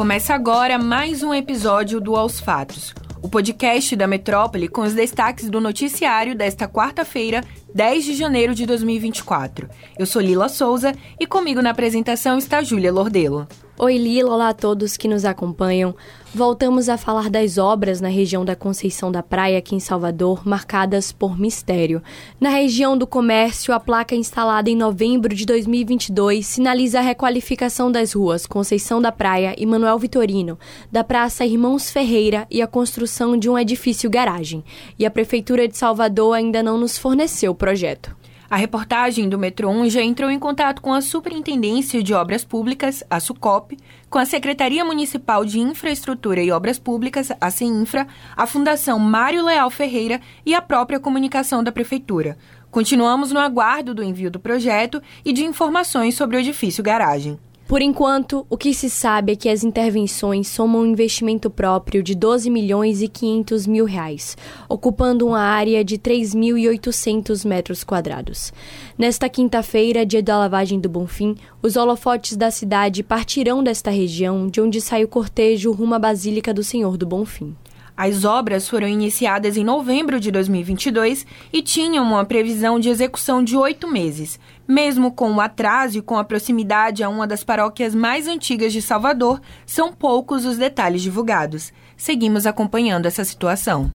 Começa agora mais um episódio do Aos Fatos, o podcast da Metrópole com os destaques do noticiário desta quarta-feira, 10 de janeiro de 2024. Eu sou Lila Souza e comigo na apresentação está Júlia Lordelo. Oi Lila, olá a todos que nos acompanham. Voltamos a falar das obras na região da Conceição da Praia, aqui em Salvador, marcadas por mistério. Na região do comércio, a placa instalada em novembro de 2022 sinaliza a requalificação das ruas Conceição da Praia e Manuel Vitorino, da Praça Irmãos Ferreira e a construção de um edifício garagem. E a Prefeitura de Salvador ainda não nos forneceu o projeto. A reportagem do Metro 1 já entrou em contato com a Superintendência de Obras Públicas, a SUCOP, com a Secretaria Municipal de Infraestrutura e Obras Públicas, a CEINFRA, a Fundação Mário Leal Ferreira e a própria comunicação da Prefeitura. Continuamos no aguardo do envio do projeto e de informações sobre o edifício garagem. Por enquanto, o que se sabe é que as intervenções somam um investimento próprio de 12 milhões e 500 mil reais, ocupando uma área de 3.800 metros quadrados. Nesta quinta-feira, dia da lavagem do Bonfim, os holofotes da cidade partirão desta região, de onde sai o cortejo rumo à Basílica do Senhor do Bonfim. As obras foram iniciadas em novembro de 2022 e tinham uma previsão de execução de oito meses. Mesmo com o atraso e com a proximidade a uma das paróquias mais antigas de Salvador, são poucos os detalhes divulgados. Seguimos acompanhando essa situação.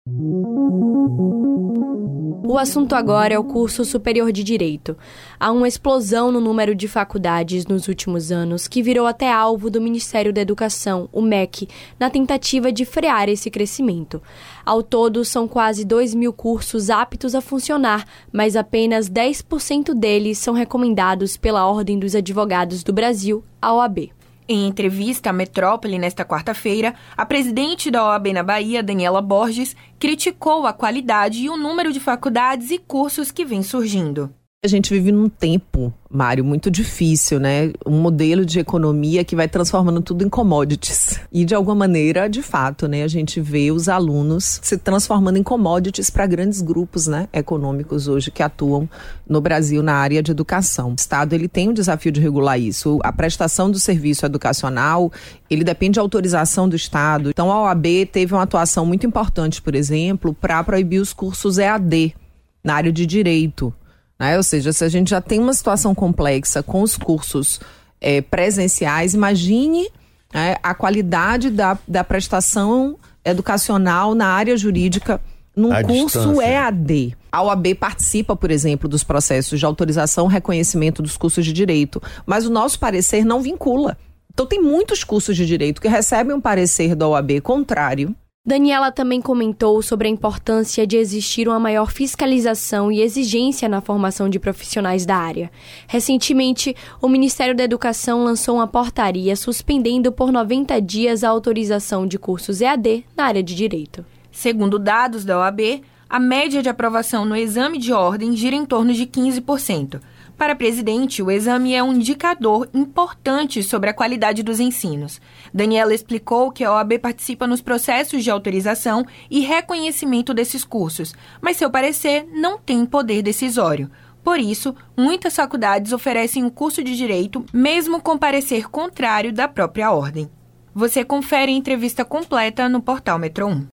O assunto agora é o curso superior de Direito. Há uma explosão no número de faculdades nos últimos anos que virou até alvo do Ministério da Educação, o MEC, na tentativa de frear esse crescimento. Ao todo, são quase 2 mil cursos aptos a funcionar, mas apenas 10% deles são recomendados pela Ordem dos Advogados do Brasil, a OAB. Em entrevista à Metrópole nesta quarta-feira, a presidente da OAB na Bahia, Daniela Borges, criticou a qualidade e o número de faculdades e cursos que vem surgindo. A gente vive num tempo, Mário, muito difícil, né? Um modelo de economia que vai transformando tudo em commodities. E de alguma maneira, de fato, né, a gente vê os alunos se transformando em commodities para grandes grupos, né, econômicos hoje que atuam no Brasil na área de educação. O Estado ele tem o desafio de regular isso. A prestação do serviço educacional, ele depende de autorização do Estado. Então a OAB teve uma atuação muito importante, por exemplo, para proibir os cursos EAD na área de direito né? Ou seja, se a gente já tem uma situação complexa com os cursos é, presenciais, imagine é, a qualidade da, da prestação educacional na área jurídica num a curso distância. EAD. A OAB participa, por exemplo, dos processos de autorização e reconhecimento dos cursos de direito, mas o nosso parecer não vincula. Então, tem muitos cursos de direito que recebem um parecer da OAB contrário Daniela também comentou sobre a importância de existir uma maior fiscalização e exigência na formação de profissionais da área. Recentemente, o Ministério da Educação lançou uma portaria suspendendo por 90 dias a autorização de cursos EAD na área de direito. Segundo dados da OAB, a média de aprovação no exame de ordem gira em torno de 15%. Para presidente, o exame é um indicador importante sobre a qualidade dos ensinos. Daniela explicou que a OAB participa nos processos de autorização e reconhecimento desses cursos, mas seu parecer não tem poder decisório. Por isso, muitas faculdades oferecem o um curso de direito, mesmo com parecer contrário da própria ordem. Você confere a entrevista completa no portal Metro 1.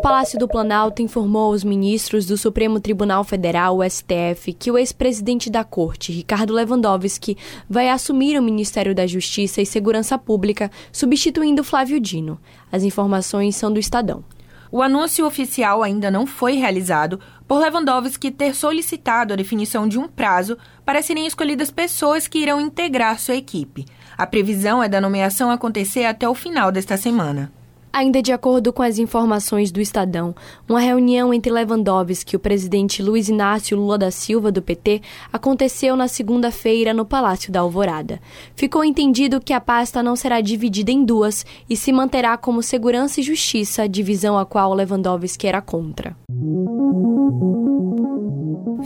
Palácio do Planalto informou aos ministros do Supremo Tribunal Federal, o STF, que o ex-presidente da Corte, Ricardo Lewandowski, vai assumir o Ministério da Justiça e Segurança Pública, substituindo Flávio Dino. As informações são do Estadão. O anúncio oficial ainda não foi realizado por Lewandowski ter solicitado a definição de um prazo para serem escolhidas pessoas que irão integrar sua equipe. A previsão é da nomeação acontecer até o final desta semana. Ainda de acordo com as informações do Estadão, uma reunião entre Lewandowski e o presidente Luiz Inácio Lula da Silva, do PT, aconteceu na segunda-feira no Palácio da Alvorada. Ficou entendido que a pasta não será dividida em duas e se manterá como Segurança e Justiça, divisão a qual Lewandowski era contra.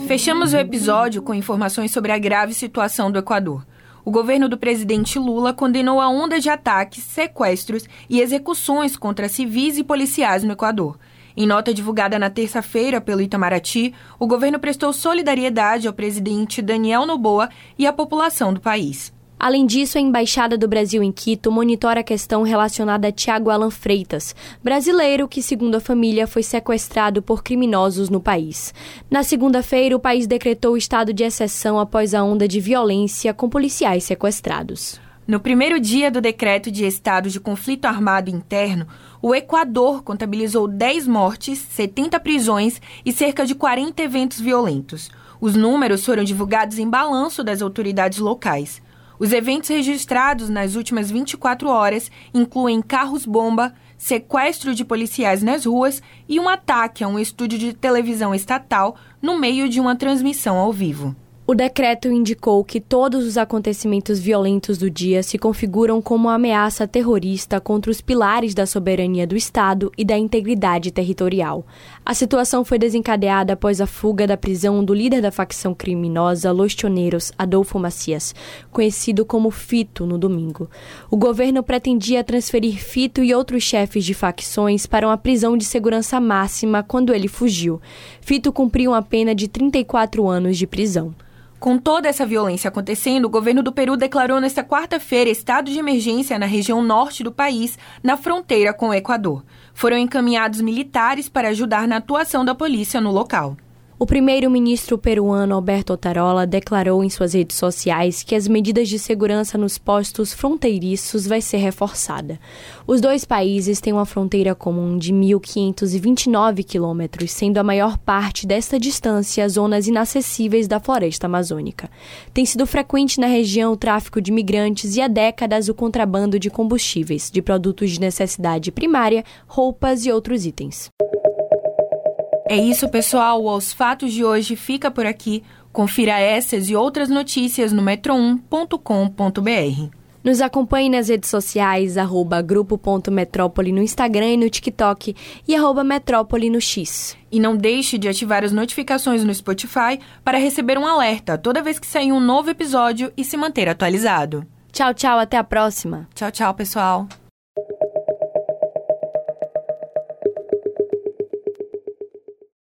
Fechamos o episódio com informações sobre a grave situação do Equador o governo do presidente Lula condenou a onda de ataques, sequestros e execuções contra civis e policiais no Equador. Em nota divulgada na terça-feira pelo Itamaraty, o governo prestou solidariedade ao presidente Daniel Noboa e à população do país. Além disso, a Embaixada do Brasil em Quito monitora a questão relacionada a Tiago Alan Freitas, brasileiro que, segundo a família, foi sequestrado por criminosos no país. Na segunda-feira, o país decretou estado de exceção após a onda de violência com policiais sequestrados. No primeiro dia do decreto de estado de conflito armado interno, o Equador contabilizou 10 mortes, 70 prisões e cerca de 40 eventos violentos. Os números foram divulgados em balanço das autoridades locais. Os eventos registrados nas últimas 24 horas incluem carros-bomba, sequestro de policiais nas ruas e um ataque a um estúdio de televisão estatal no meio de uma transmissão ao vivo. O decreto indicou que todos os acontecimentos violentos do dia se configuram como ameaça terrorista contra os pilares da soberania do Estado e da integridade territorial. A situação foi desencadeada após a fuga da prisão do líder da facção criminosa Los Tioneiros, Adolfo Macias, conhecido como Fito, no domingo. O governo pretendia transferir Fito e outros chefes de facções para uma prisão de segurança máxima quando ele fugiu. Fito cumpriu uma pena de 34 anos de prisão. Com toda essa violência acontecendo, o governo do Peru declarou nesta quarta-feira estado de emergência na região norte do país, na fronteira com o Equador. Foram encaminhados militares para ajudar na atuação da polícia no local. O primeiro-ministro peruano Alberto Otarola declarou em suas redes sociais que as medidas de segurança nos postos fronteiriços vai ser reforçada. Os dois países têm uma fronteira comum de 1.529 quilômetros, sendo a maior parte desta distância zonas inacessíveis da floresta amazônica. Tem sido frequente na região o tráfico de migrantes e há décadas o contrabando de combustíveis, de produtos de necessidade primária, roupas e outros itens. É isso, pessoal. Os fatos de hoje fica por aqui. Confira essas e outras notícias no metro1.com.br. Nos acompanhe nas redes sociais, arroba grupo.metrópole no Instagram e no TikTok e arroba metrópole no X. E não deixe de ativar as notificações no Spotify para receber um alerta toda vez que sair um novo episódio e se manter atualizado. Tchau, tchau, até a próxima. Tchau, tchau, pessoal.